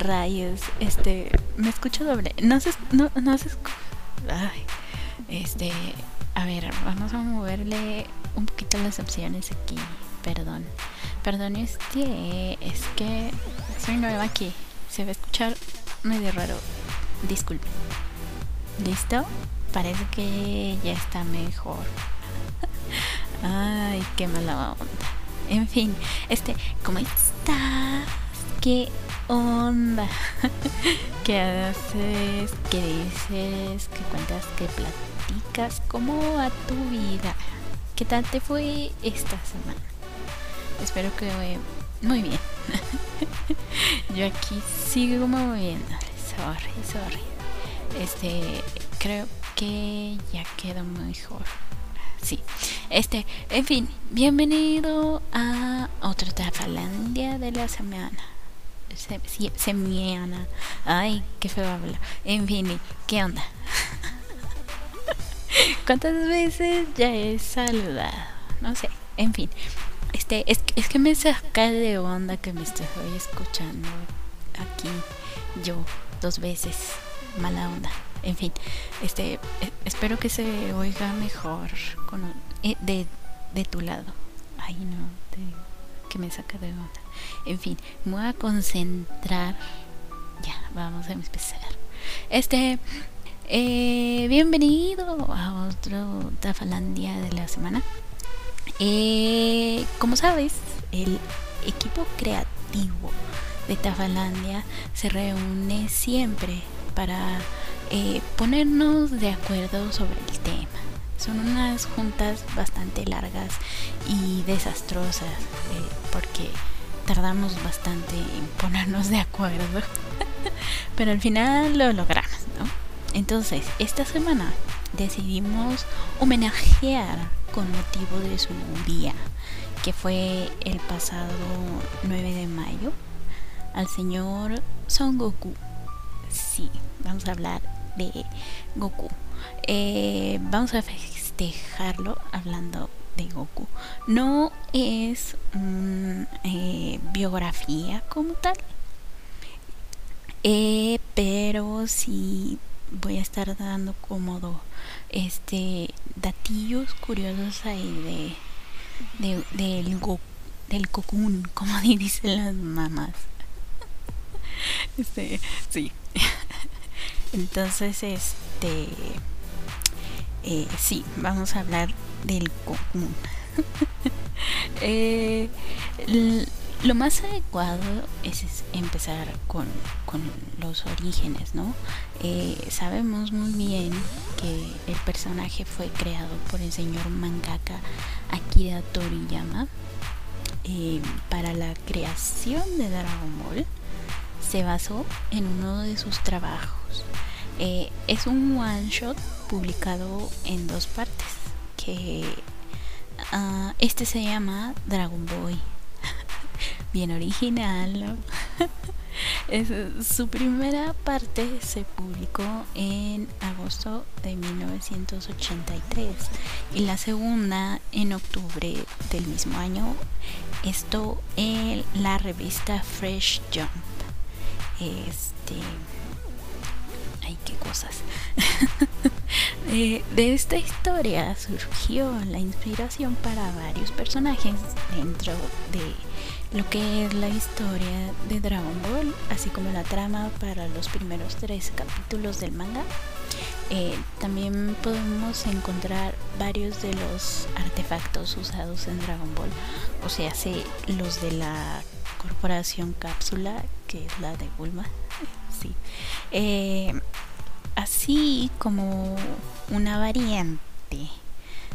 Rayos, este. Me escucho doble. No se. No, no se. Este. A ver, vamos a moverle un poquito las opciones aquí. Perdón. Perdón, este. Es que soy nueva aquí. Se va a escuchar medio raro. Disculpe. ¿Listo? Parece que ya está mejor. Ay, qué mala onda. En fin, este, ¿cómo estás? ¿Qué onda? ¿Qué haces? ¿Qué dices? ¿Qué cuentas? ¿Qué platicas? ¿Cómo va tu vida? ¿Qué tal te fue esta semana? Espero que muy bien. Yo aquí sigo moviendo. Sorry, sorry. Este, creo que ya quedó mejor. Sí. Este, en fin, bienvenido a otro Tafalandia de la semana. Se, semana. Ay, qué feo habla. En fin, ¿qué onda? ¿Cuántas veces ya he saludado? No sé. En fin. Este, es, es que me saca de onda que me estoy escuchando aquí yo dos veces. Mala onda en fin, este, e, espero que se oiga mejor con, eh, de, de tu lado. Ay, no, que me saca de onda. En fin, me voy a concentrar. Ya, vamos a empezar. Este, eh, bienvenido a otro Tafalandia de la semana. Eh, como sabes, el equipo creativo de Tafalandia se reúne siempre para eh, ponernos de acuerdo sobre el tema. Son unas juntas bastante largas y desastrosas porque tardamos bastante en ponernos de acuerdo. Pero al final lo logramos, ¿no? Entonces, esta semana decidimos homenajear con motivo de su día, que fue el pasado 9 de mayo, al señor Son Goku. Sí, vamos a hablar de Goku. Eh, vamos a festejarlo hablando de Goku. No es una eh, biografía como tal, eh, pero sí voy a estar dando cómodo este datillos curiosos ahí de, de del Goku del Cocoon, como dicen las mamás. Este, sí. Entonces, este, eh, sí, vamos a hablar del común. eh, lo más adecuado es empezar con, con los orígenes, ¿no? Eh, sabemos muy bien que el personaje fue creado por el señor mangaka Akira Toriyama. Eh, para la creación de Dragon Ball se basó en uno de sus trabajos. Es un one shot publicado en dos partes. Que uh, este se llama Dragon Boy. Bien original. su primera parte se publicó en agosto de 1983 y la segunda en octubre del mismo año. Esto en la revista Fresh Jump. Este. Ay, qué cosas. de, de esta historia surgió la inspiración para varios personajes dentro de lo que es la historia de Dragon Ball, así como la trama para los primeros tres capítulos del manga. Eh, también podemos encontrar varios de los artefactos usados en Dragon Ball, o sea, los de la corporación cápsula, que es la de Bulma. sí. Eh, así como una variante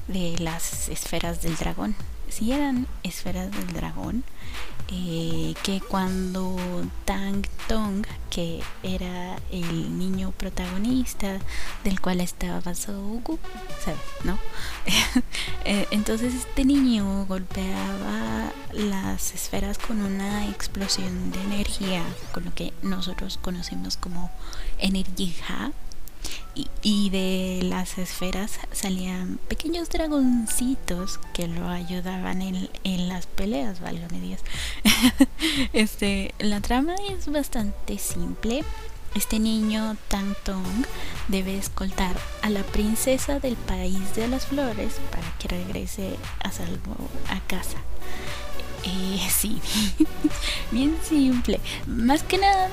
de las esferas del dragón. Si eran esferas del dragón, eh, que cuando Tang Tong, que era el niño protagonista del cual estaba Goku, ¿sabes? ¿No? Eh, entonces este niño golpeaba las esferas con una explosión de energía, con lo que nosotros conocemos como energía y, de las esferas salían pequeños dragoncitos que lo ayudaban en, en las peleas, válgame Dios. este, la trama es bastante simple. Este niño Tang Tong debe escoltar a la princesa del país de las flores para que regrese a salvo a casa. Eh, sí, bien simple. Más que nada,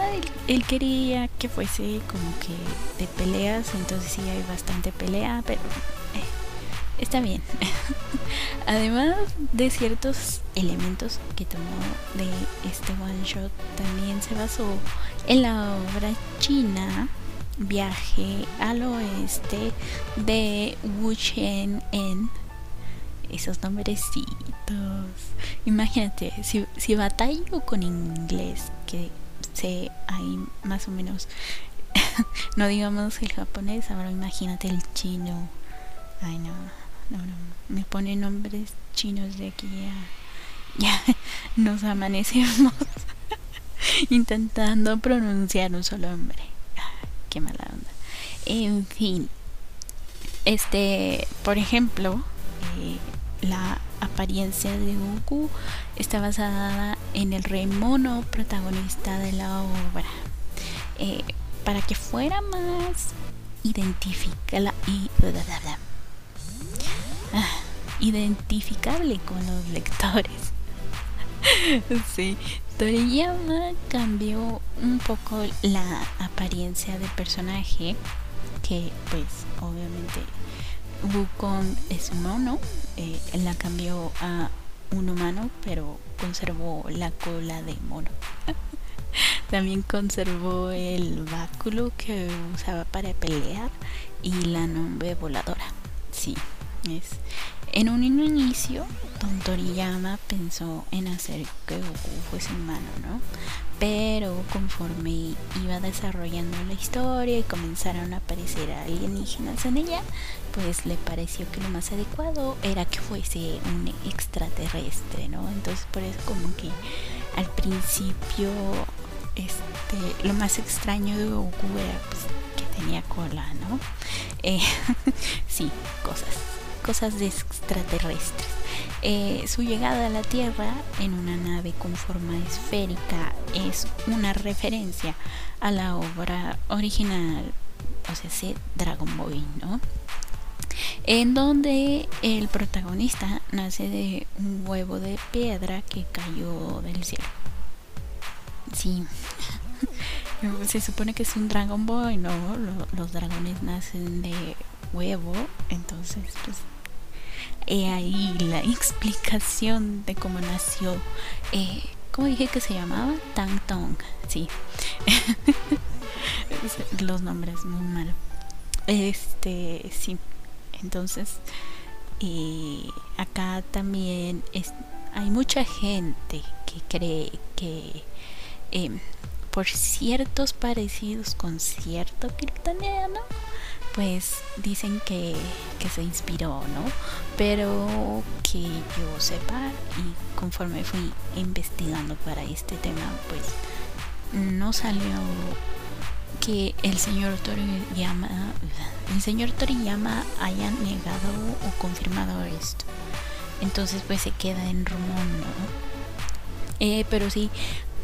él, quería que fuese como que de peleas, entonces sí hay bastante pelea, pero eh, está bien. Además de ciertos elementos que tomó de este one shot, también se basó en la obra china Viaje al Oeste de Wu Chen En esos nombrecitos. Imagínate, si, si batallo con inglés, que sé ahí más o menos, no digamos el japonés, ahora imagínate el chino. Ay, no, no, no, me pone nombres chinos de aquí Ya nos amanecemos intentando pronunciar un solo nombre. Qué mala onda. En fin, este, por ejemplo, eh, la apariencia de Goku está basada en el rey mono protagonista de la obra. Eh, para que fuera más identificable y ah, identificable con los lectores. sí, Toriyama cambió un poco la apariencia del personaje que pues obviamente Wukong es mono, eh, la cambió a un humano, pero conservó la cola de mono. También conservó el báculo que usaba para pelear y la nube voladora. Sí, es. En un inicio, Don Toriyama pensó en hacer que Goku fuese humano, ¿no? Pero conforme iba desarrollando la historia y comenzaron a aparecer alienígenas en ella, pues le pareció que lo más adecuado era que fuese un extraterrestre, ¿no? Entonces por eso como que al principio este lo más extraño de Goku era pues, que tenía cola, ¿no? Eh, sí, cosas, cosas de extraterrestres. Eh, su llegada a la Tierra en una nave con forma esférica es una referencia a la obra original, o sea, Dragon Ball, ¿no? En donde el protagonista nace de un huevo de piedra que cayó del cielo. Sí. Se supone que es un Dragon Boy, ¿no? Los dragones nacen de huevo, entonces pues He ahí la explicación de cómo nació. Eh, ¿Cómo dije que se llamaba? Tang Tong. Sí. Los nombres muy mal. Este, sí. Entonces, eh, acá también es, hay mucha gente que cree que eh, por ciertos parecidos con cierto kryptoniano pues dicen que, se inspiró, ¿no? Pero que yo sepa y conforme fui investigando para este tema, pues no salió que el señor Toriyama, el señor Toriyama haya negado o confirmado esto. Entonces pues se queda en rumor, ¿no? Eh, pero sí,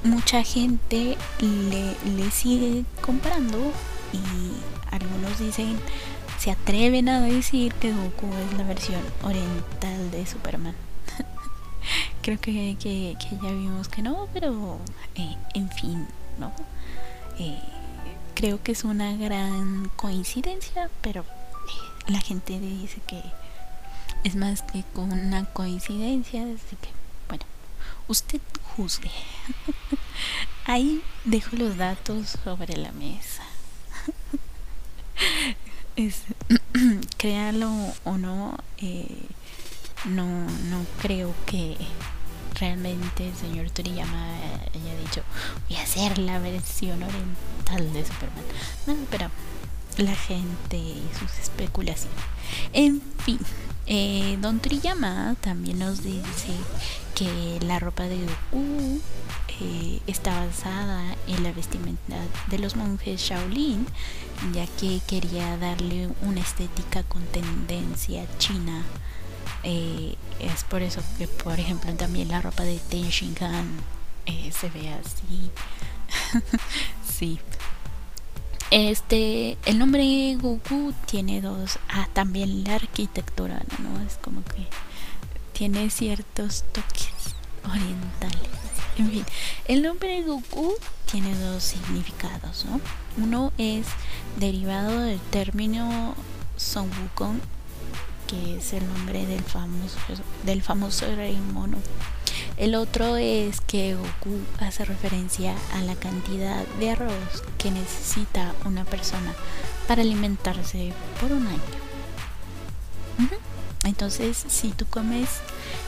mucha gente le, le sigue comprando y algunos dicen, se atreven a decir que Goku es la versión oriental de Superman. Creo que, que, ya vimos que no, pero eh, en fin, ¿no? Eh, creo que es una gran coincidencia, pero eh, la gente dice que es más que una coincidencia, así que, bueno, usted juzgue. Ahí dejo los datos sobre la mesa. es, créalo o no, eh, no, no creo que realmente el señor Toriyama haya dicho voy a hacer la versión oriental de Superman. No, pero la gente y sus especulaciones. En fin, eh, Don Toriyama también nos dice que la ropa de Goku está basada en la vestimenta de los monjes Shaolin, ya que quería darle una estética con tendencia china. Eh, es por eso que, por ejemplo, también la ropa de Ten Shinhan eh, se ve así. sí. Este, el nombre Goku tiene dos. Ah, también la arquitectura, ¿no? Es como que tiene ciertos toques orientales. En fin, el nombre Goku tiene dos significados, ¿no? Uno es derivado del término Son Wukong, que es el nombre del famoso, del famoso rey mono. El otro es que Goku hace referencia a la cantidad de arroz que necesita una persona para alimentarse por un año. Entonces, si tú comes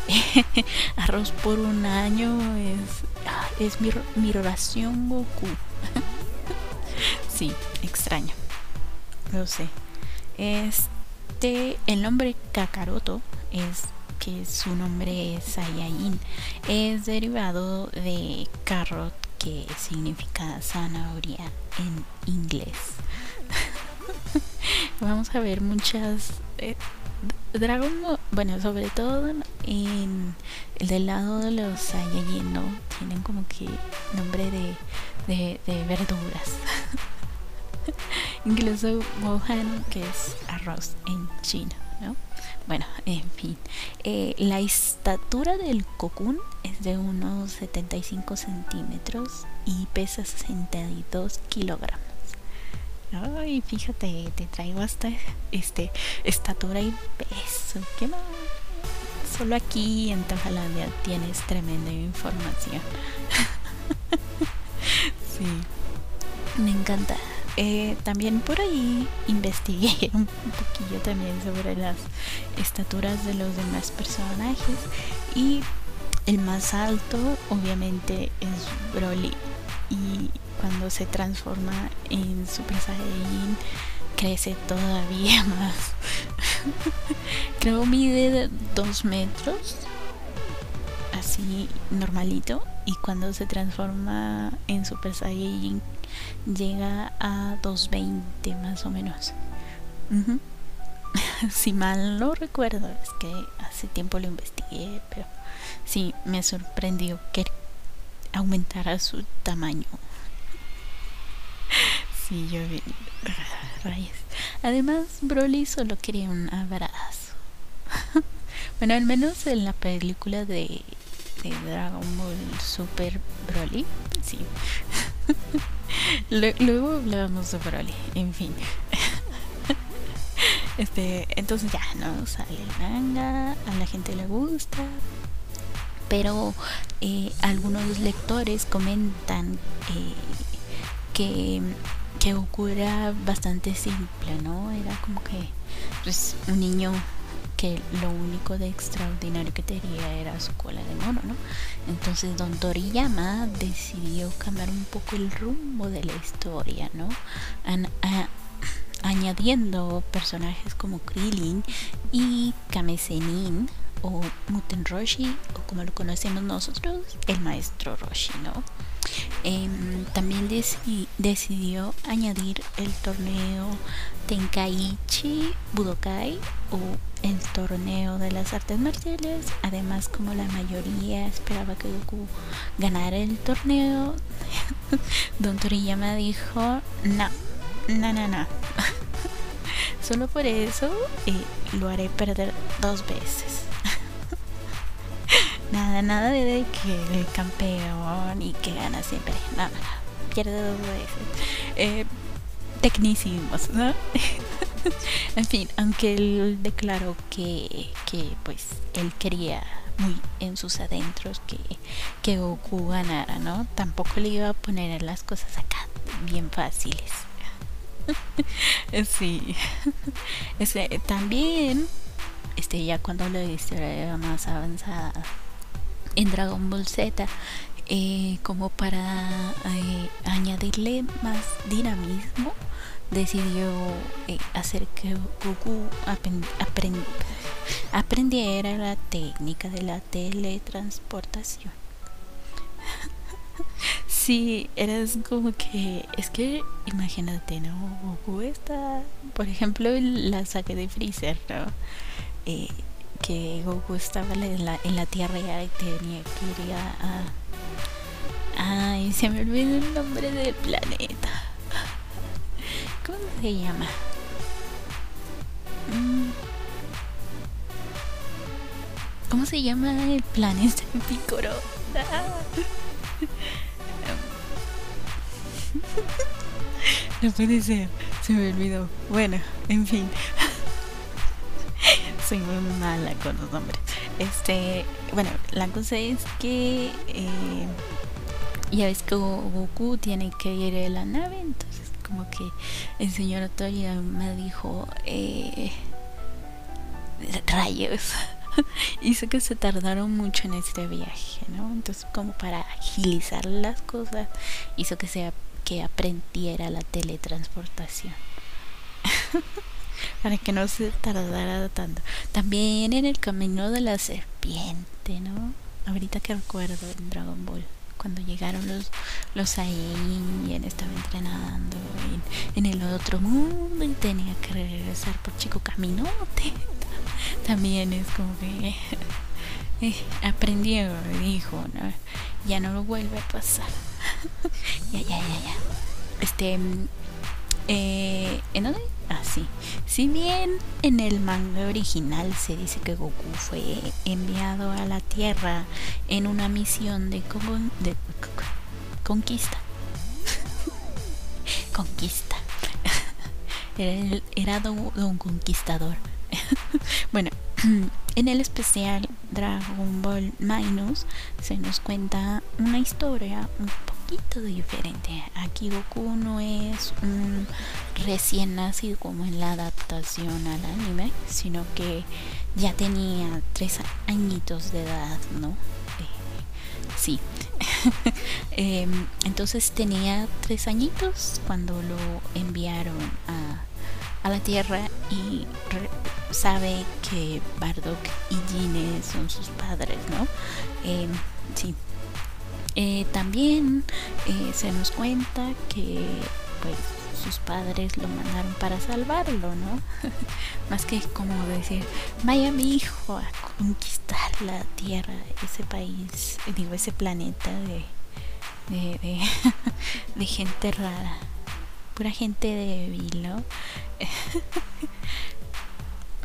arroz por un año, es, ah, es mi, mi oración Goku. sí, extraño. Lo sé. Este, el nombre Kakaroto es que su nombre es Saiyajin, es derivado de carrot, que significa zanahoria en inglés. Vamos a ver muchas eh, Dragon bueno, sobre todo en el del lado de los Saiyajin, ¿no? Tienen como que nombre de, de, verduras. Incluso Mohan, que es arroz en chino, ¿no? Bueno, en fin. Eh, la estatura del Cocoon es de unos 75 centímetros y pesa 62 kilogramos. Ay, fíjate, te traigo hasta este estatura y peso. ¿Qué más? Solo aquí en Tajalandia tienes tremenda información. sí, me encanta. Eh, también por ahí investigué un poquillo también sobre las estaturas de los demás personajes y el más alto obviamente es Broly y cuando se transforma en Super Saiyan crece todavía más. Creo mide dos metros, así normalito, y cuando se transforma en Super Saiyan llega a 220 más o menos. si mal no recuerdo, es que hace tiempo lo investigué, pero sí me sorprendió que aumentara su tamaño Sí, yo vi. Rayos. Además, Broly solo quería un abrazo. bueno, al menos en la película de, Dragon Ball Super Broly, sí. Luego hablábamos de Broly, en fin. este, entonces ya, ¿no? Sale el manga, a la gente le gusta, pero eh, algunos lectores comentan eh, que que Goku era bastante simple, ¿no? Era como que pues un niño que lo único de extraordinario que tenía era su cola de mono, ¿no? Entonces Don Toriyama decidió cambiar un poco el rumbo de la historia, ¿no? añadiendo personajes como Krillin y Kame o Muten Roshi o como lo conocemos nosotros, el maestro Roshi, ¿no? Em, también decidió añadir el torneo Tenkaichi Budokai o el torneo de las artes marciales. Además, como la mayoría esperaba que Goku ganara el torneo, Don Toriyama dijo: No, no, no, no. Solo por eso eh, lo haré perder dos veces. Nada, nada de que el campeón y que gana siempre. Nada, pierde dos veces. Eh, tecnicismos, ¿no? en fin, aunque él declaró que, que pues él quería muy en sus adentros que, que Goku ganara, ¿no? Tampoco le iba a poner las cosas acá bien fáciles. sí. Este, también, este, ya cuando la historia era más avanzada, en Dragon Ball Z eh, como para eh, añadirle más dinamismo decidió eh, hacer que Goku aprendiera la técnica de la teletransportación Sí, eres como que. Es que imagínate, ¿no? Goku está. Por ejemplo, la saga de Freezer, ¿no? Eh, que Goku estaba en la, en la Tierra y tenía que ir a, Ay, se me olvidó el nombre del planeta. ¿Cómo se llama? Mm. ¿Cómo se llama el planeta Picoro? No puede ser, se me olvidó. Bueno, en fin. Soy muy mala con los nombres. Este, bueno, la cosa es que eh, ya ves que Goku tiene que ir a la nave, entonces como que el señor Otoya me dijo eh, rayos. Hizo que se tardaron mucho en este viaje, ¿no? Entonces como para agilizar las cosas, hizo que sea que aprendiera la teletransportación. para que no se tardara tanto. También en el camino de la serpiente, ¿no? Ahorita que recuerdo en Dragon Ball, cuando llegaron los, los y él estaba entrenando en, el otro mundo y tenía que regresar por Chico Caminote. También es como que eh, aprendió, dijo, ¿no? ya no lo vuelve a pasar. ya, ya, ya, ya. Este. Eh, ¿En dónde? Ah, sí. Si bien en el manga original se dice que Goku fue enviado a la Tierra en una misión de, conquista. conquista. era, era un conquistador. bueno, en el especial Dragon Ball Minus se nos cuenta una historia un poquito diferente. Aquí Goku no es un recién nacido como en la adaptación al anime, sino que ya tenía tres añitos de edad, ¿no? Eh, sí. Em, entonces tenía tres añitos cuando lo enviaron a la Tierra y sabe que Bardock y Gine son sus padres, ¿no? Eh, sí. Eh, también eh, se nos cuenta que pues sus padres lo mandaron para salvarlo, ¿no? Más que como decir, vaya mi hijo a conquistar la tierra, ese país, digo, ese planeta de, de, de gente rara pura gente débil, ¿no?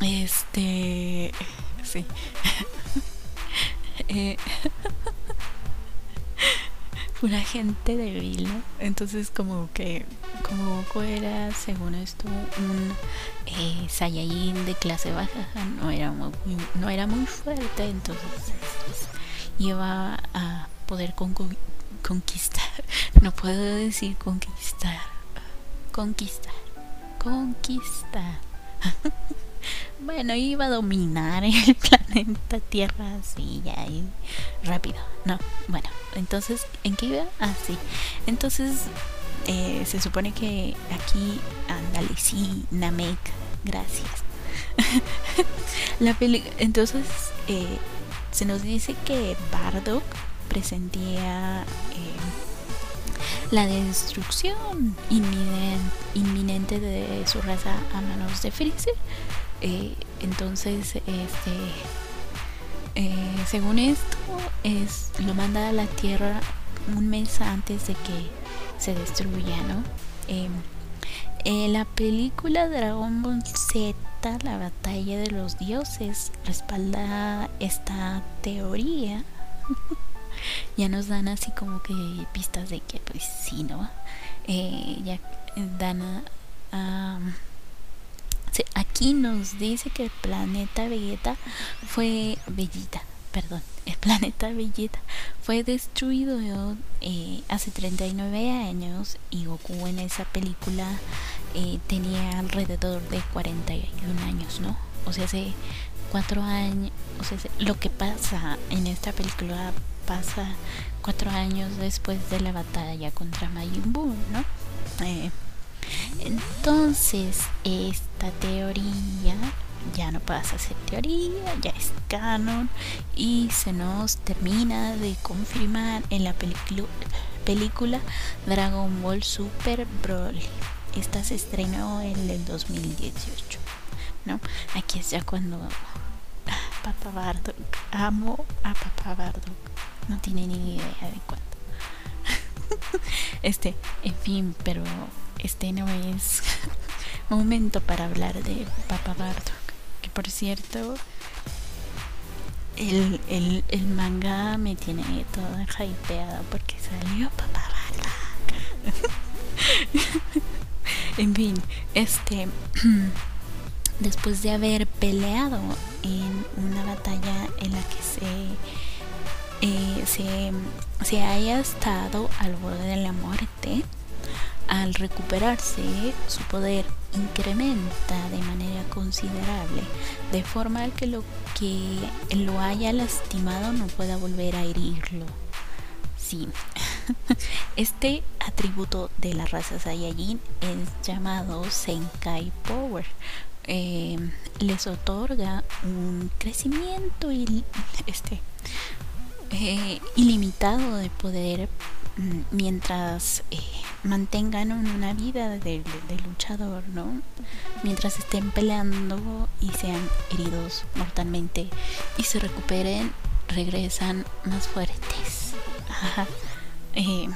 este. Sí. eh, pura gente débil, ¿no? Entonces, como que. Como Goku era, según esto, un eh, Saiyajin de clase baja, no era muy, no era muy fuerte, entonces pues, iba a poder conquistar. No puedo decir conquistar conquistar, conquistar. bueno, iba a dominar el planeta Tierra así, ya, y rápido. No, bueno, entonces, ¿en qué iba? Así. Ah, entonces, eh, se supone que aquí, ándale, sí, Namek, gracias. La peli entonces, eh, se nos dice que Bardock presentía. Eh, la destrucción inminente de su raza a manos de Freezer. Eh, entonces, este, eh, según esto, es lo manda a la Tierra un mes antes de que se destruya, ¿no? Em, la película Dragon Ball Z, la batalla de los dioses, respalda esta teoría. ya nos dan así como que pistas de que pues sí, ¿no? Eh, ya dan a, aquí nos dice que el planeta Vegeta fue Bellita, perdón, el planeta Vegeta fue destruido eh, hace 39 años y Goku en esa película eh, tenía alrededor de 41 años, ¿no? O sea, hace cuatro años, o sea, lo que pasa en esta película pasa cuatro años después de la batalla contra Majin Buu, ¿no? Eh, entonces, esta teoría ya no pasa a ser teoría, ya es canon y se nos termina de confirmar en la película Dragon Ball Super Broly. Esta se estrenó en el 2018. ¿no? Aquí es ya cuando ah, Papa Bardock, amo a Papa Bardock, no tiene ni idea de cuándo. este, en fin, pero este no es momento para hablar de Papa Bardock, que por cierto el, el, el, manga me tiene toda hypeada porque salió Papá en fin, este después de haber peleado en una batalla en la que se se, se haya estado al borde de la muerte al recuperarse, su poder incrementa de manera considerable, de forma que lo que lo haya lastimado no pueda volver a herirlo. Sí, este atributo de la raza Saiyajin es llamado Senkai Power. Eh, les otorga un crecimiento y este eh, ilimitado de poder mm, mientras eh, mantengan una vida de, luchador, ¿no? Mientras estén peleando y sean heridos mortalmente y se recuperen, regresan más fuertes. Eh,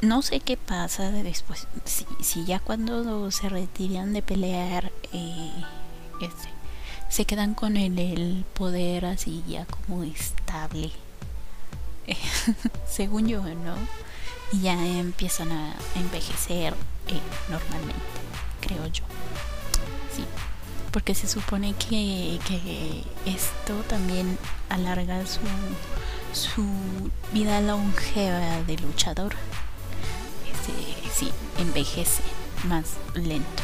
no sé qué pasa después, si, ya cuando se retiran de pelear, este, se quedan con el, el poder así ya como estable. Según yo, ¿no? Y ya empiezan a envejecer eh, normalmente, creo yo. Sí, porque se supone que, que esto también alarga su, su vida longeva de luchador. Este, sí, envejece más lento.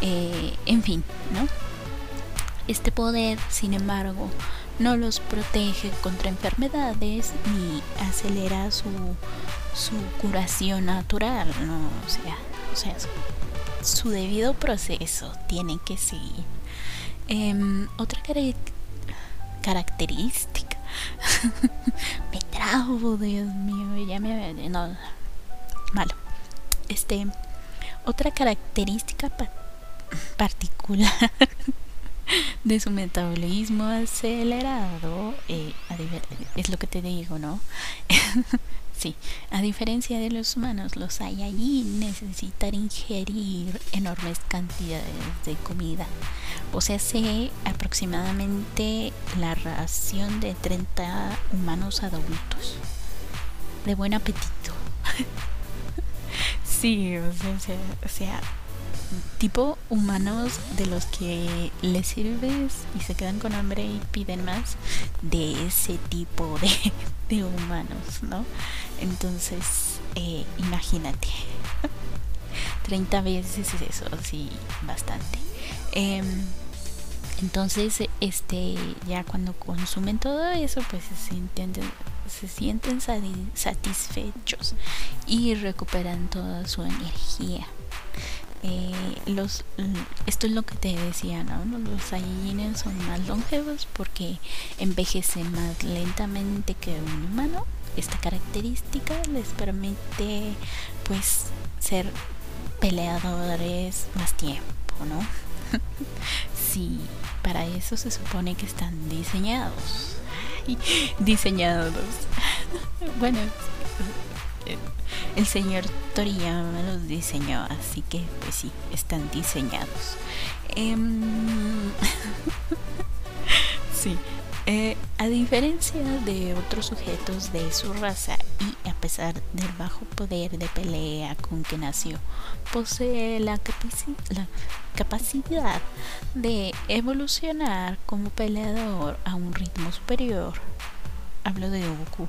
Eh, en fin, ¿no? Este poder, sin embargo, no los protege contra enfermedades ni acelera su, su curación natural, ¿no? O sea, sea su, debido proceso tiene que seguir. Em, otra característica. me trajo, Dios mío, ya me... No, malo. Este, otra característica particular de su metabolismo acelerado, eh, es lo que te digo, ¿no? sí, a diferencia de los humanos, los hay allí necesitan ingerir enormes cantidades de comida. Sé aproximadamente la ración de 30 humanos adultos. De buen apetito. sí, o sea, o sea tipo humanos de los que les sirves y se quedan con hambre y piden más de ese tipo de, humanos, ¿no? Entonces, eh, imagínate. 30 veces es eso, sí, bastante. Em, entonces, este, ya cuando consumen todo eso, pues se sienten, se sienten satisfechos y recuperan toda su energía. Eh, los esto es lo que te decía ¿no? los Saiyajines son más longevos porque envejecen más lentamente que un humano. Esta característica les permite pues ser peleadores más tiempo no sí para eso se supone que están diseñados. Diseñados. Bueno el señor Toriyama los diseñó, así que pues sí, están diseñados. Em, sí, eh, a diferencia de otros sujetos de su raza y a pesar del bajo poder de pelea con que nació, posee la, la capacidad de evolucionar como peleador a un ritmo superior. Hablo de Goku.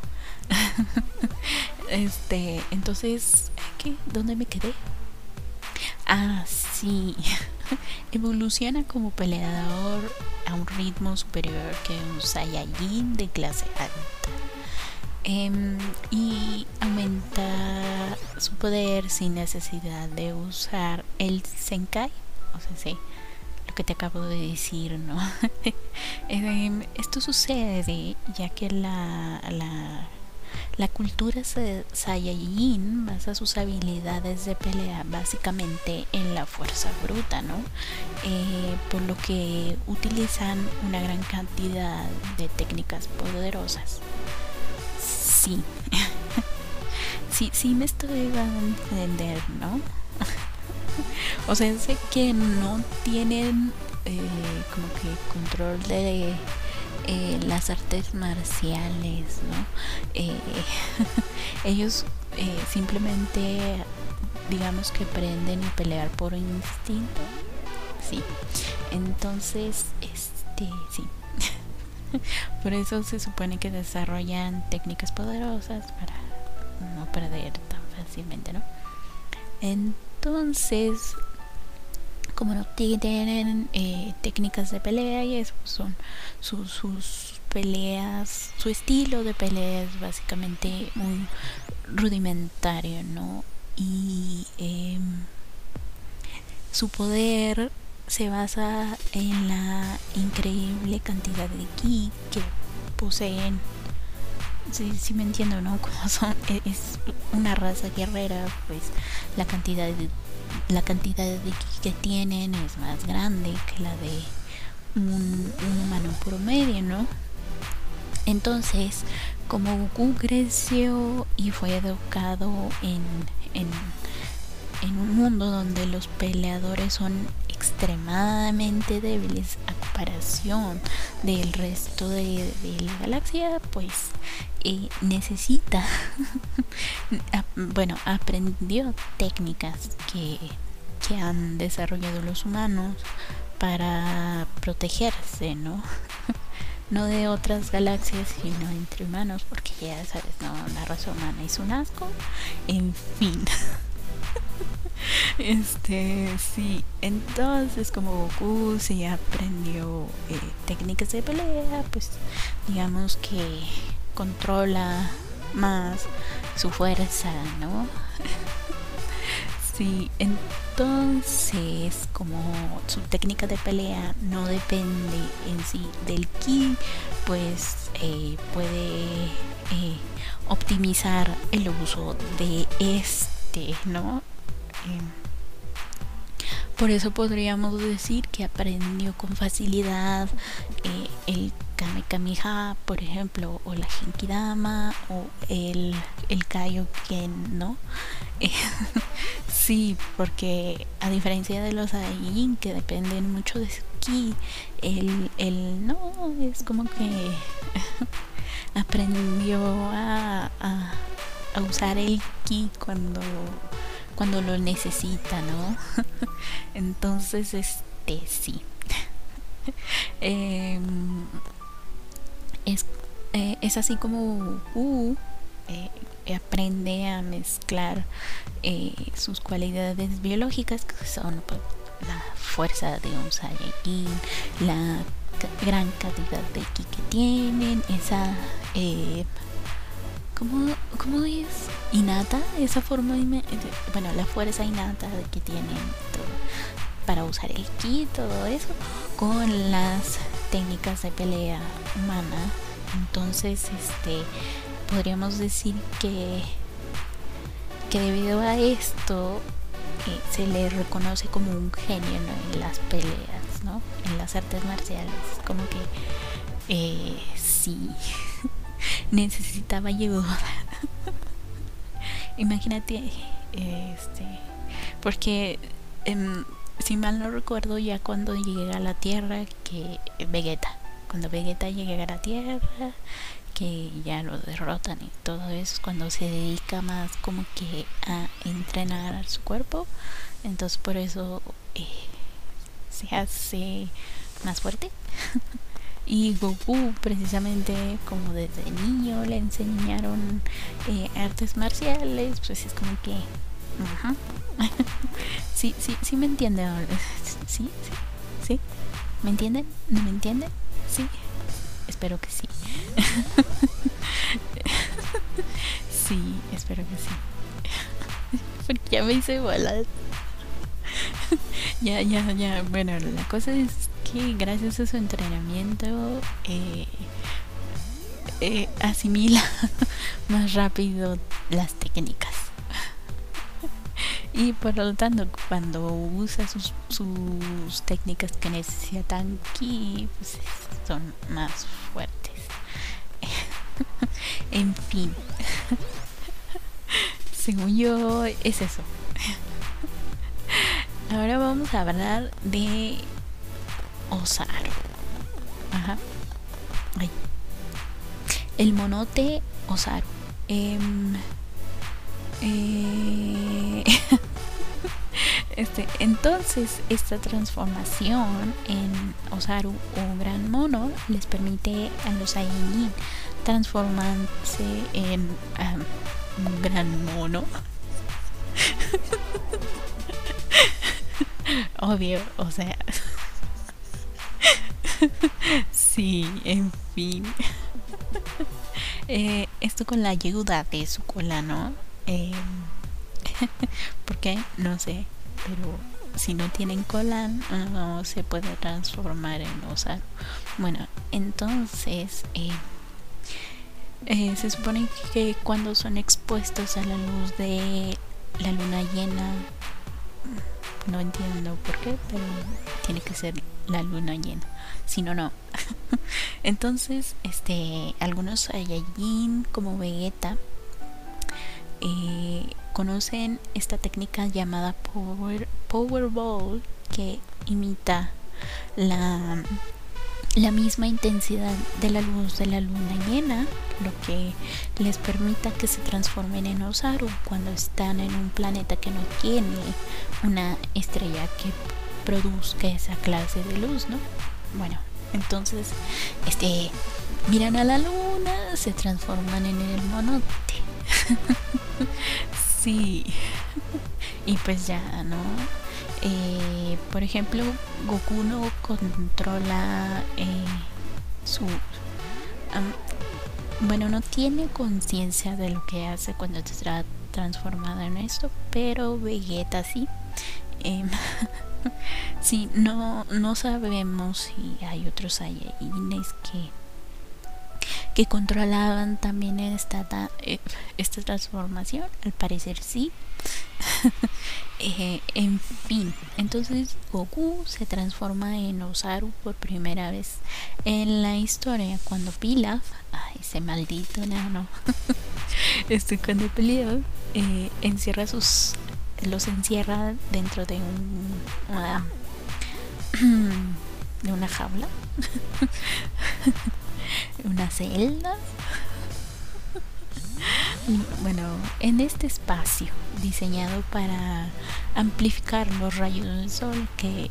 este, entonces. ¿Dónde me quedé? Ah, sí. Evoluciona como peleador a un ritmo superior que un Saiyajin de clase alta. Em, y aumenta su poder sin necesidad de usar el Senkai. O sea, sí, lo que te acabo de decir, ¿no? Em, esto sucede ya que la la cultura Saiyajin basa sus habilidades de pelea básicamente en la fuerza bruta, ¿no? Eh, por lo que utilizan una gran cantidad de técnicas poderosas. Sí, sí, sí me estoy dando a entender, ¿no? o sea, sé que no tienen eh, como que control de eh, las artes marciales, ¿no? Eh, ellos simplemente, digamos que aprenden a pelear por instinto, sí. Entonces, este, sí. por eso se supone que desarrollan técnicas poderosas para no perder tan fácilmente, ¿no? Entonces, como no tienen eh, técnicas de pelea y eso, son sus peleas, su estilo de pelea es básicamente muy rudimentario, ¿no? Y em, su poder se basa en la increíble cantidad de ki que poseen sí, sí me entiendo, ¿no? Como son, e, es una raza guerrera, pues la cantidad de la cantidad de ki que tienen es más grande que la de un, humano promedio, ¿no? Entonces, como Goku creció y fue educado en, en, en un mundo donde los peleadores son extremadamente débiles a comparación del resto de, la galaxia, pues necesita, bueno, aprendió técnicas que, que han desarrollado los humanos para protegerse, ¿no? no de otras galaxias, sino entre humanos, porque ya sabes, no, la raza humana es un asco. En fin. este, sí, entonces como Goku se aprendió eh, técnicas de pelea, pues digamos que controla más su fuerza, ¿no? sí, entonces como su técnica de pelea no depende en sí del ki, pues eh, puede eh, optimizar el uso de este, ¿no? Em, por eso podríamos decir que aprendió con facilidad eh, el Kame por ejemplo, o la Genkidama, o el, el Kaioken, ¿no? sí, porque a diferencia de los Aijin, que dependen mucho de su ki, el, el no, es como que aprendió a, a usar el ki cuando cuando lo necesita, ¿no? Entonces, este sí. Em, es, eh, es así como uh, eh, aprende a mezclar eh, sus cualidades biológicas, que son pues, la fuerza de un Saiyajin, la gran cantidad de ki que tienen, esa ¿Cómo, ¿Cómo es? Innata, esa forma, bueno, la fuerza innata que tienen para usar el ki, todo eso, con las técnicas de pelea humana. Entonces, este, podríamos decir que, que debido a esto eh, se le reconoce como un genio en las peleas, ¿no? En las artes marciales, como que eh, sí. Necesitaba ayuda. Imagínate, este, porque em, si mal no recuerdo ya cuando llega a la Tierra que Vegeta, cuando Vegeta llega a la Tierra, que ya lo derrotan y todo eso, cuando se dedica más como que a entrenar su cuerpo, entonces por eso eh, se hace más fuerte. Y Goku, precisamente como desde niño le enseñaron eh, artes marciales, pues es como que... sí, sí, sí me entienden. Sí, sí, sí. ¿Me entienden? ¿No me entienden? Sí. Espero que sí. sí, espero que sí. Porque ya me hice bolas. ya, ya, ya. Bueno, la cosa es que gracias a su entrenamiento eh, eh, asimila más rápido las técnicas. Y por lo tanto, cuando usa sus, técnicas que necesitan ki, pues son más fuertes. en fin. Según yo, es eso. Ahora vamos a hablar de Osaru. Ajá. El monote Osaru. Em, eh, este, entonces, esta transformación en Osaru o Gran Mono les permite a los Saiyajin transformarse en un gran mono. Obvio, o sea. sí, en fin. Eh, esto con la ayuda de su cola, ¿no? Eh, ¿Por qué? No sé. Pero si no tienen cola, no se puede transformar en osar. Bueno, entonces eh, eh, se supone que cuando son expuestos a la luz de la luna llena, no entiendo por qué, pero tiene que ser la luna llena. Si no, no. Entonces, este, algunos Saiyajin como Vegeta eh, conocen esta técnica llamada Power, Powerball que imita la, la misma intensidad de la luz de la luna llena, lo que les permita que se transformen en Osaru cuando están en un planeta que no tiene una estrella que produzca esa clase de luz, ¿no? Bueno, entonces, este, miran a la luna, se transforman en el monote. sí. y pues ya, ¿no? Eh, por ejemplo, Goku no controla eh, su... bueno, no tiene conciencia de lo que hace cuando está transformada en esto, pero Vegeta sí. Eh, sí, no, no sabemos si hay otros Saiyajines que que controlaban también esta, eh, esta transformación. Al parecer sí. Eh, en fin, entonces Goku se transforma en Osaru por primera vez en la historia cuando Pilaf, ay, ese maldito no este cuando Pilaf eh, encierra sus, los encierra dentro de un, de una jaula una celda. Bueno, en este espacio diseñado para amplificar los rayos del sol que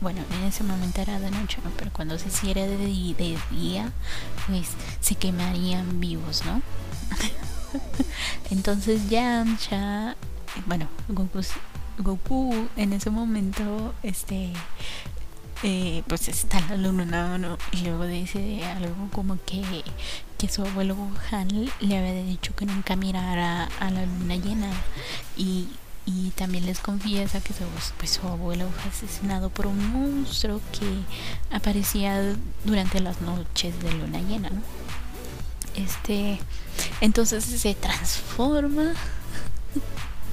bueno, en ese momento era de noche, pero cuando se hiciera de, de día, pues se quemarían vivos, ¿no? Entonces Yamcha, bueno, Goku, Goku en ese momento este eh, pues está la luna ¿no? y luego dice algo como que, que su abuelo Han le había dicho que nunca mirara a la luna llena y, y también les confiesa que su, pues, su abuelo fue asesinado por un monstruo que aparecía durante las noches de luna llena ¿no? este entonces se transforma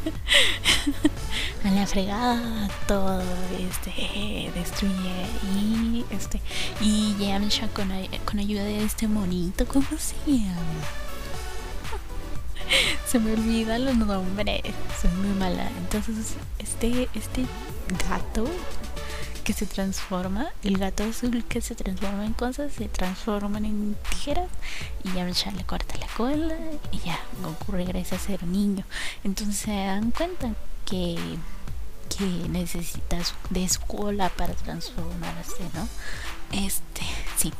a la fregada todo este destruye y este y Yamcha con, con ayuda de este monito ¿cómo se llama? se me olvidan los nombres soy muy mala entonces este este gato que se transforma, el gato azul que se transforma en cosas, se transforman en tijeras y ya le corta la cola y ya Goku regresa a ser niño. Entonces se dan cuenta que, que necesitas de su cola para transformarse, ¿no? Este, sí.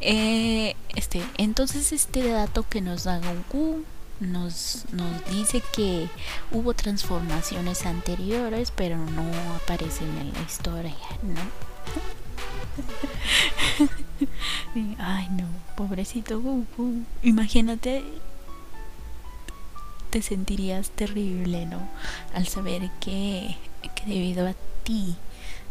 Eh, este, entonces este dato que nos da Goku nos, nos dice que hubo transformaciones anteriores, pero no aparecen en la historia, ¿no? Ay, no, pobrecito Goku. Imagínate, te sentirías terrible, ¿no? Al saber que, que debido a ti,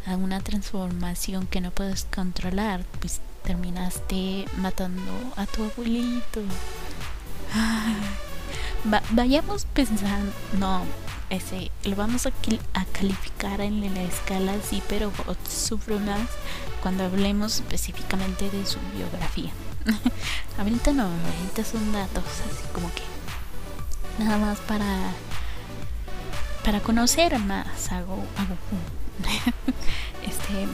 a una transformación que no puedes controlar, pues terminaste matando a tu abuelito. Vayamos pensando, no, ese lo vamos a, a calificar en la escala sí, pero sufre más cuando hablemos específicamente de su biografía. ahorita no, ahorita son datos así como que nada más para para conocer más a, Goku. este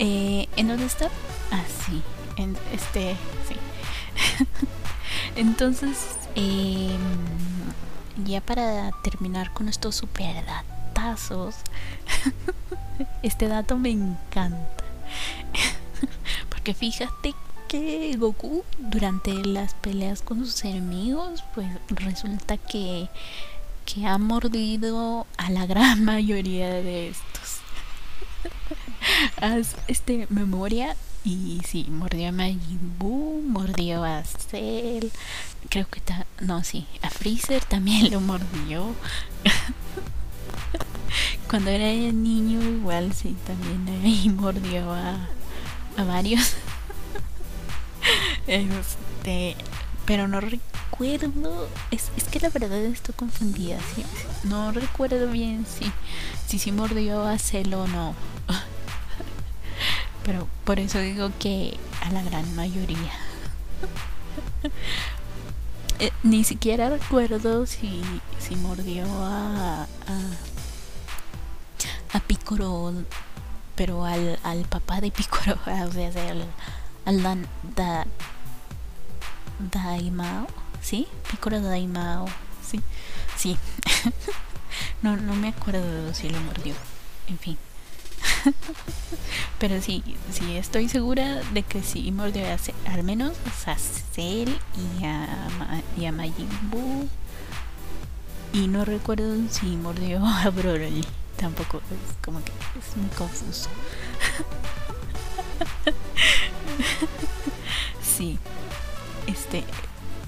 eh, ¿en dónde está? Ah, sí, en este, sí. Entonces, eh, ya para terminar con estos super datazos, este dato me encanta. Porque fíjate que Goku durante las peleas con sus enemigos, pues resulta que, que ha mordido a la gran mayoría de estos. Haz este memoria y sí, mordió a Majin Buu, mordió a Cell, creo que está, no, sí, a Freezer también lo mordió. Cuando era niño igual sí, también ahí mordió a, a varios. este, pero no recuerdo, es, es que la verdad estoy confundida, ¿sí? no recuerdo bien si, si sí mordió a Cell o no. Pero por eso digo que a la gran mayoría. Eh, ni siquiera recuerdo si, si mordió a, a, a Picoro, pero al, al papá de Picoro, o sea, al, al Dan, da, Daimao, ¿sí? Picoro Daimao, sí, sí. no, no me acuerdo si lo mordió, en fin. Pero sí, sí, estoy segura de que sí mordió a, al menos a Cell y a, y a Majin Buu. Y no recuerdo si mordió a Broly. Tampoco es como que es muy confuso. sí, este,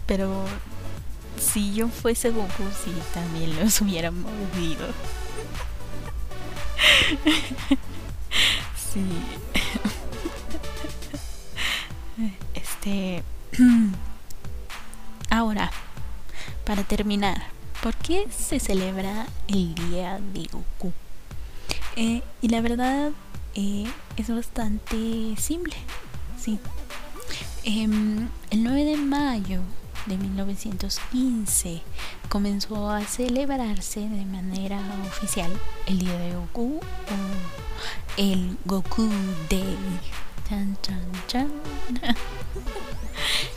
pero si yo fuese Goku, sí, también los hubiera mordido. Sí. Este. Ahora, para terminar, ¿por qué se celebra el Día de Goku? Eh, y la verdad eh, es bastante simple. Sí. Em, el 9 de mayo de 1915 comenzó a celebrarse de manera oficial el Día de Goku o el Goku Day.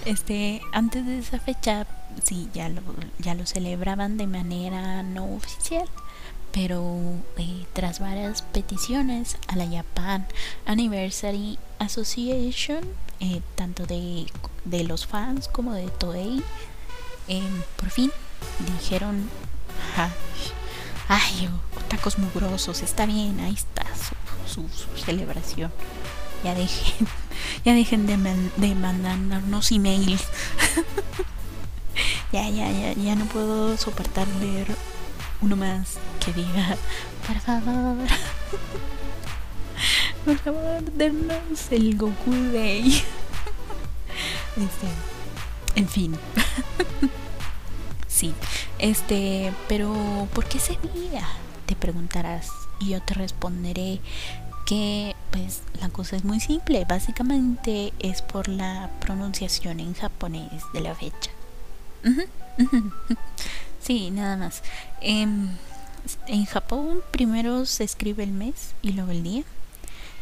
Este, antes de esa fecha, sí, ya lo, ya lo celebraban de manera no oficial, pero eh, tras varias peticiones a la Japan Anniversary Association, eh, tanto de, de, los fans como de Toei, eh, por fin dijeron, ay, oh, tacos mugrosos, está bien, ahí está su, su, celebración. Ya dejen, ya dejen de, de mandarnos emails. ya, ya, ya, ya no puedo soportar leer uno más que diga, por favor, por favor, denos el Goku Day. Este, en fin. sí, este, pero ¿por qué ese día? Te preguntarás y yo te responderé que pues la cosa es muy simple, básicamente es por la pronunciación en japonés de la fecha. Sí, nada más. Em, en Japón primero se escribe el mes y luego el día.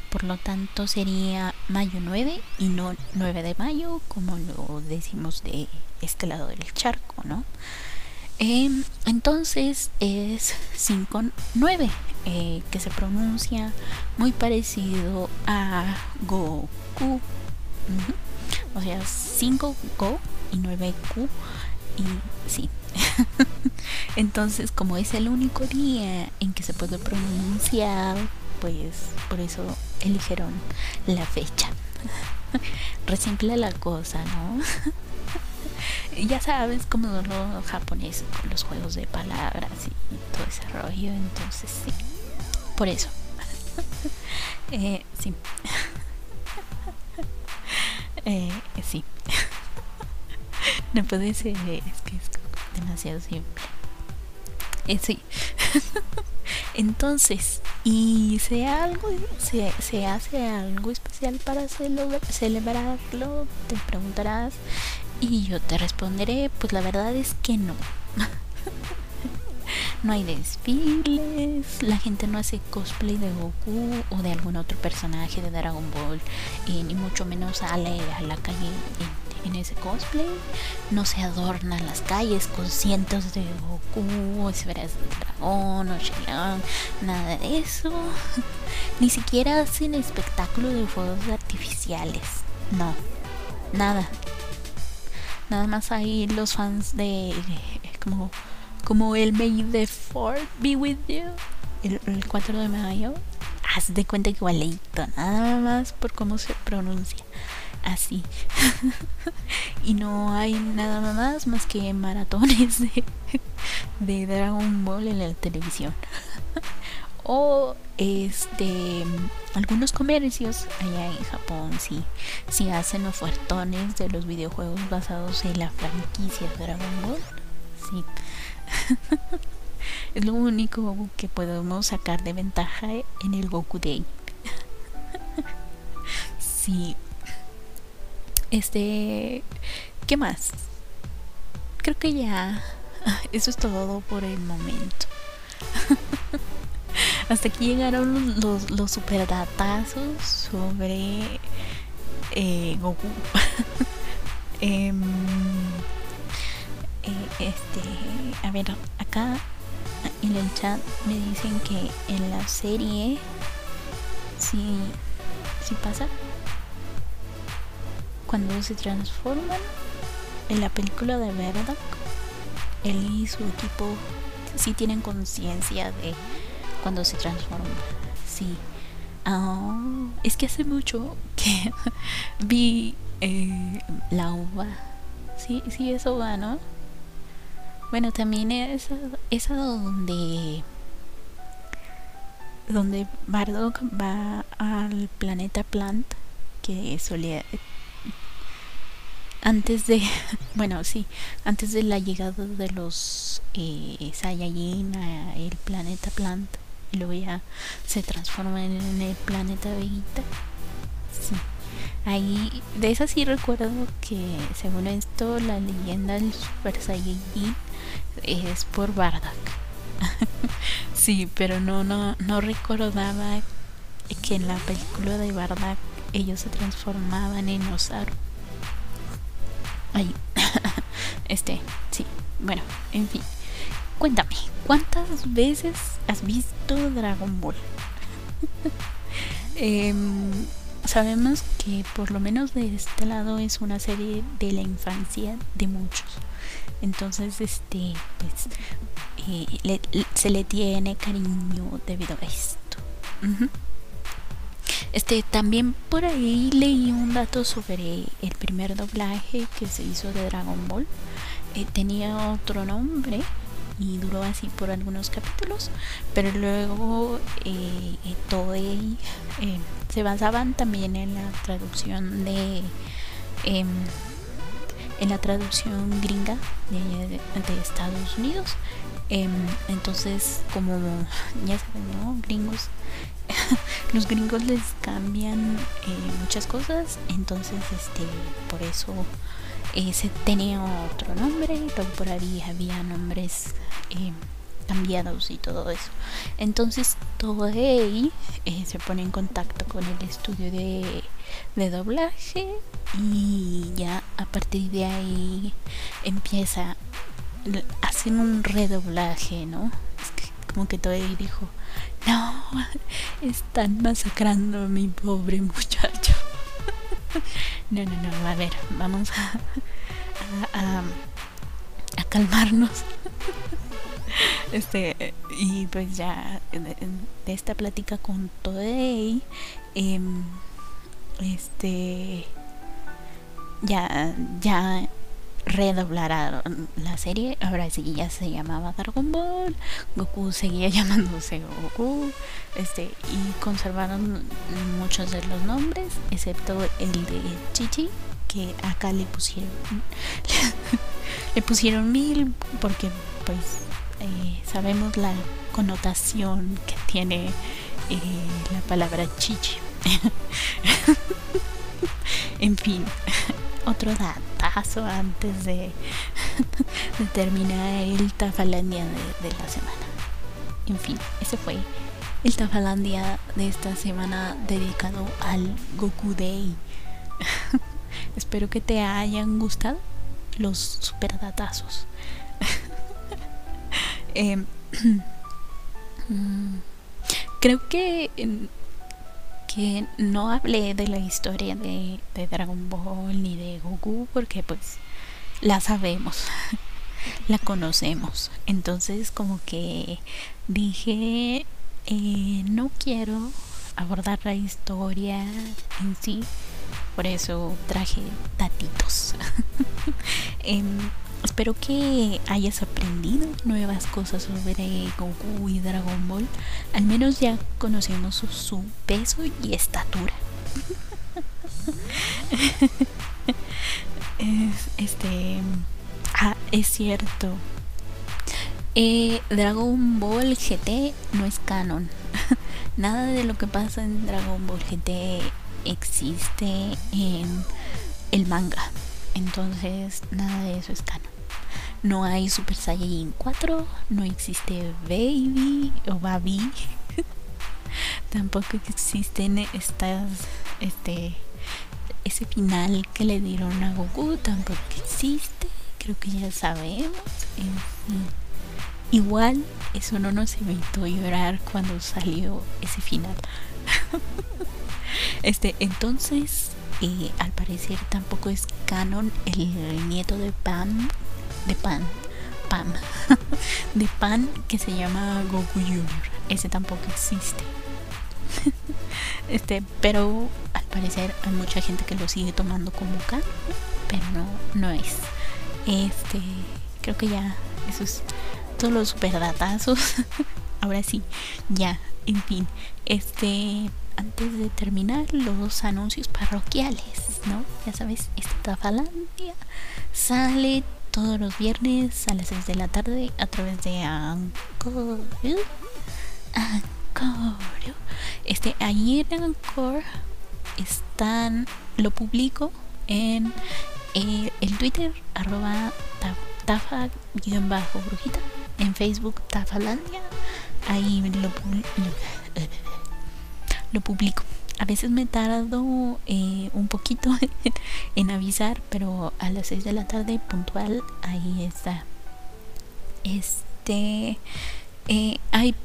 Por lo tanto sería mayo 9 y no 9 de mayo como lo decimos de este lado del charco, ¿no? Em, entonces es 5-9, eh, que se pronuncia muy parecido a Goku. O sea, 5 Go y 9 Q. Y sí. Entonces, como es el único día en que se puede pronunciar, pues por eso eligieron la fecha. Resimple la cosa, ¿no? ya sabes cómo son los japoneses con los juegos de palabras y todo ese rollo, entonces sí, por eso. eh, sí. Eh, sí. no puede ser, es que es demasiado simple. Eh, sí. Entonces, y se, algo, se, hace algo especial para celebrarlo, te preguntarás. Y yo te responderé, pues la verdad es que no. no hay desfiles, la gente no hace cosplay de Goku o de algún otro personaje de Dragon Ball, y ni mucho menos sale a la calle en, ese cosplay. No se adornan las calles con cientos de Goku, esferas de dragón o Shenlong, nada de eso. Ni siquiera hacen espectáculo de fuegos artificiales. No, nada. Nada más hay los fans de como como el May the Fourth be with you, el, 4 de mayo, haz de cuenta que igualito, nada más por cómo se pronuncia, así. y no hay nada más más que maratones de, Dragon Ball en la televisión. o este algunos comercios allá en Japón sí, sí hacen ofertones de los videojuegos basados en la franquicia Dragon Ball. Sí. es lo único que podemos sacar de ventaja en el Goku Day. sí. Este. ¿Qué más? Creo que ya. Eso es todo por el momento. Hasta aquí llegaron los, los, super datazos sobre eh, Goku. eh, eh, este, a ver, acá en el chat me dicen que en la serie si, si pasa cuando se transforman en la película de verdad él y su equipo sí tienen conciencia de cuando se transforman sí. Ah, es que hace mucho que vi eh, la uva. Sí sí eso va no bueno, también es esa donde donde Bardock va al planeta Plant que solía antes de bueno sí antes de la llegada de los eh, Saiyajin a el planeta Plant y luego ya se transforma en el planeta Vegeta sí ahí de esa sí recuerdo que según esto la leyenda del Super Saiyajin es por Bardock. sí, pero no, no, no recordaba que en la película de Bardock ellos se transformaban en Osaru. Ay, este, sí, bueno, en fin. Cuéntame, ¿cuántas veces has visto Dragon Ball? Em, sabemos que por lo menos de este lado es una serie de la infancia de muchos. Entonces, este, pues, eh, se le tiene cariño debido a esto. Este, también por ahí leí un dato sobre el primer doblaje que se hizo de Dragon Ball. Eh, tenía otro nombre y duró así por algunos capítulos, pero luego eh, Toei se basaban también en la traducción de em, en la traducción gringa de, Estados Unidos. Em, entonces, como ya saben, ¿no? Gringos, los gringos les cambian eh, muchas cosas, entonces, este, por eso eh, se tenía otro nombre, y por ahí había nombres em, cambiados y todo eso. Entonces, Toei eh, se pone en contacto con el estudio de, de doblaje y ya a partir de ahí empieza hacen un redoblaje no es que como que todo dijo no están masacrando a mi pobre muchacho. No no no a ver vamos a, a, calmarnos. Este y pues ya de, esta plática con Toei eh, este ya, ya redoblaron la serie, ahora sí ya se llamaba Dragon Ball, Goku seguía llamándose Goku, este, y conservaron muchos de los nombres, excepto el de Chichi, que acá le pusieron le pusieron mil porque pues eh, sabemos la connotación que tiene eh, la palabra chichi. En fin otro datazo antes de, terminar el Tafalandia de, de la semana. En fin ese fue el Tafalandia de esta semana dedicado al Goku Day. Espero que te hayan gustado los super datazos Em, mm, creo que, no hablé de la historia de, Dragon Ball ni de Goku porque pues la sabemos, la conocemos. Entonces como que dije, eh, no quiero abordar la historia en sí, por eso traje datitos. eh, Espero que hayas aprendido nuevas cosas sobre Goku y Dragon Ball. Al menos ya conocemos su, peso y estatura. este. Ah, es cierto. Eh, Dragon Ball GT no es canon. Nada de lo que pasa en Dragon Ball GT existe en el manga. Entonces, nada de eso es canon. No hay Super Saiyan 4, no existe Baby o Baby. Tampoco existen estas este ese final que le dieron a Goku tampoco existe. Creo que ya sabemos. Igual eso no nos evitó llorar cuando salió ese final. este, entonces, eh, al parecer tampoco es canon el nieto de Pam de pan, Pam, de pan que se llama Goku Junior. Ese tampoco existe. este, pero al parecer hay mucha gente que lo sigue tomando como K, pero no, no es. Este, creo que ya eso es todos los super datazos. Ahora sí, ya, en fin, este antes de terminar los anuncios parroquiales, ¿no? Ya sabes, esta Falandia sale todos los viernes a las 6 de la tarde a través de Anchor. Anchor. Este, ayer en Anchor están, lo publico en eh, el Twitter, arroba tafa-brujita, en Facebook Tafalandia, ahí lo, lo, lo publico a veces me tardo eh, un poquito en avisar, pero a las 6 de la tarde puntual ahí está. Este, eh, hay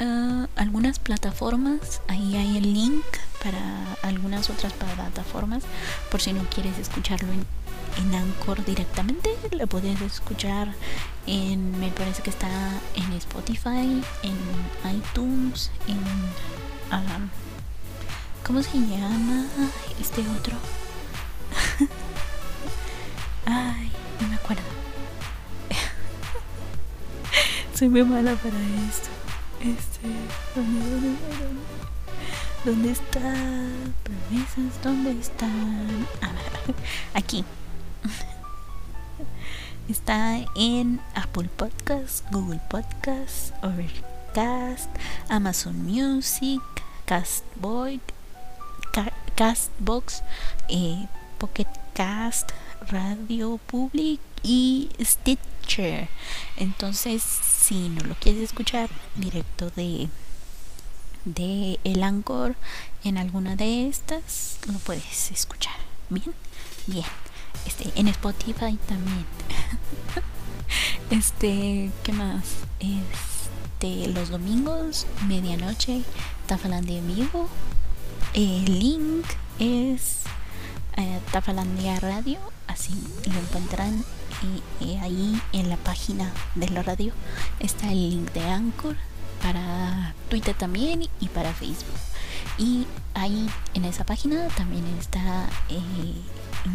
ah, algunas plataformas, ahí hay el link para algunas otras plataformas, por si no quieres escucharlo en, en Anchor directamente, lo puedes escuchar en, me parece que está en Spotify, en iTunes, en... Ah, ¿Cómo se llama este otro? Ay, no me acuerdo. Soy muy mala para esto. Este, ¿dónde, dónde, dónde? ¿Dónde está? Promesas, ¿dónde están? A ver, aquí. Está en Apple Podcasts, Google Podcasts, Overcast, Amazon Music, Castboy, Castbox, eh, Pocket Cast, Radio Public y Stitcher. Entonces, si no lo quieres escuchar directo de de el Anchor en alguna de estas, lo puedes escuchar. Bien, bien. Este, en Spotify también. este, ¿qué más? Este, los domingos, medianoche, Tafalandia en vivo el link es eh, Tafalandia Radio, así lo encuentran ahí en la página de la radio está el link de Anchor para Twitter también y para Facebook. Y ahí en esa página también está eh,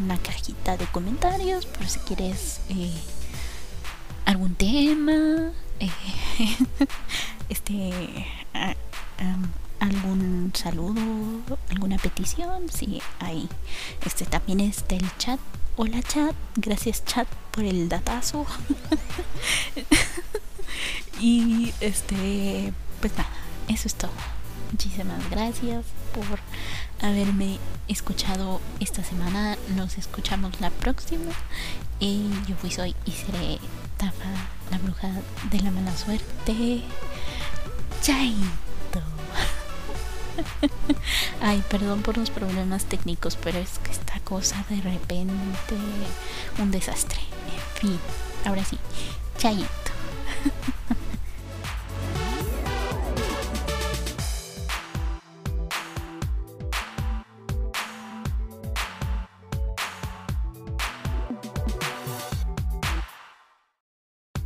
una cajita de comentarios por si quieres eh, algún tema, este, algún saludo, alguna petición, sí, ahí. Este también está el chat. Hola chat, gracias chat por el datazo. y este, pues nada, eso es todo. Muchísimas gracias por haberme escuchado esta semana. Nos escuchamos la próxima. Y yo fui, soy y seré Tafa, la bruja de la mala suerte. Chaito. Ay, perdón por los problemas técnicos, pero es que esta cosa de repente un desastre. En fin, ahora sí, chaito.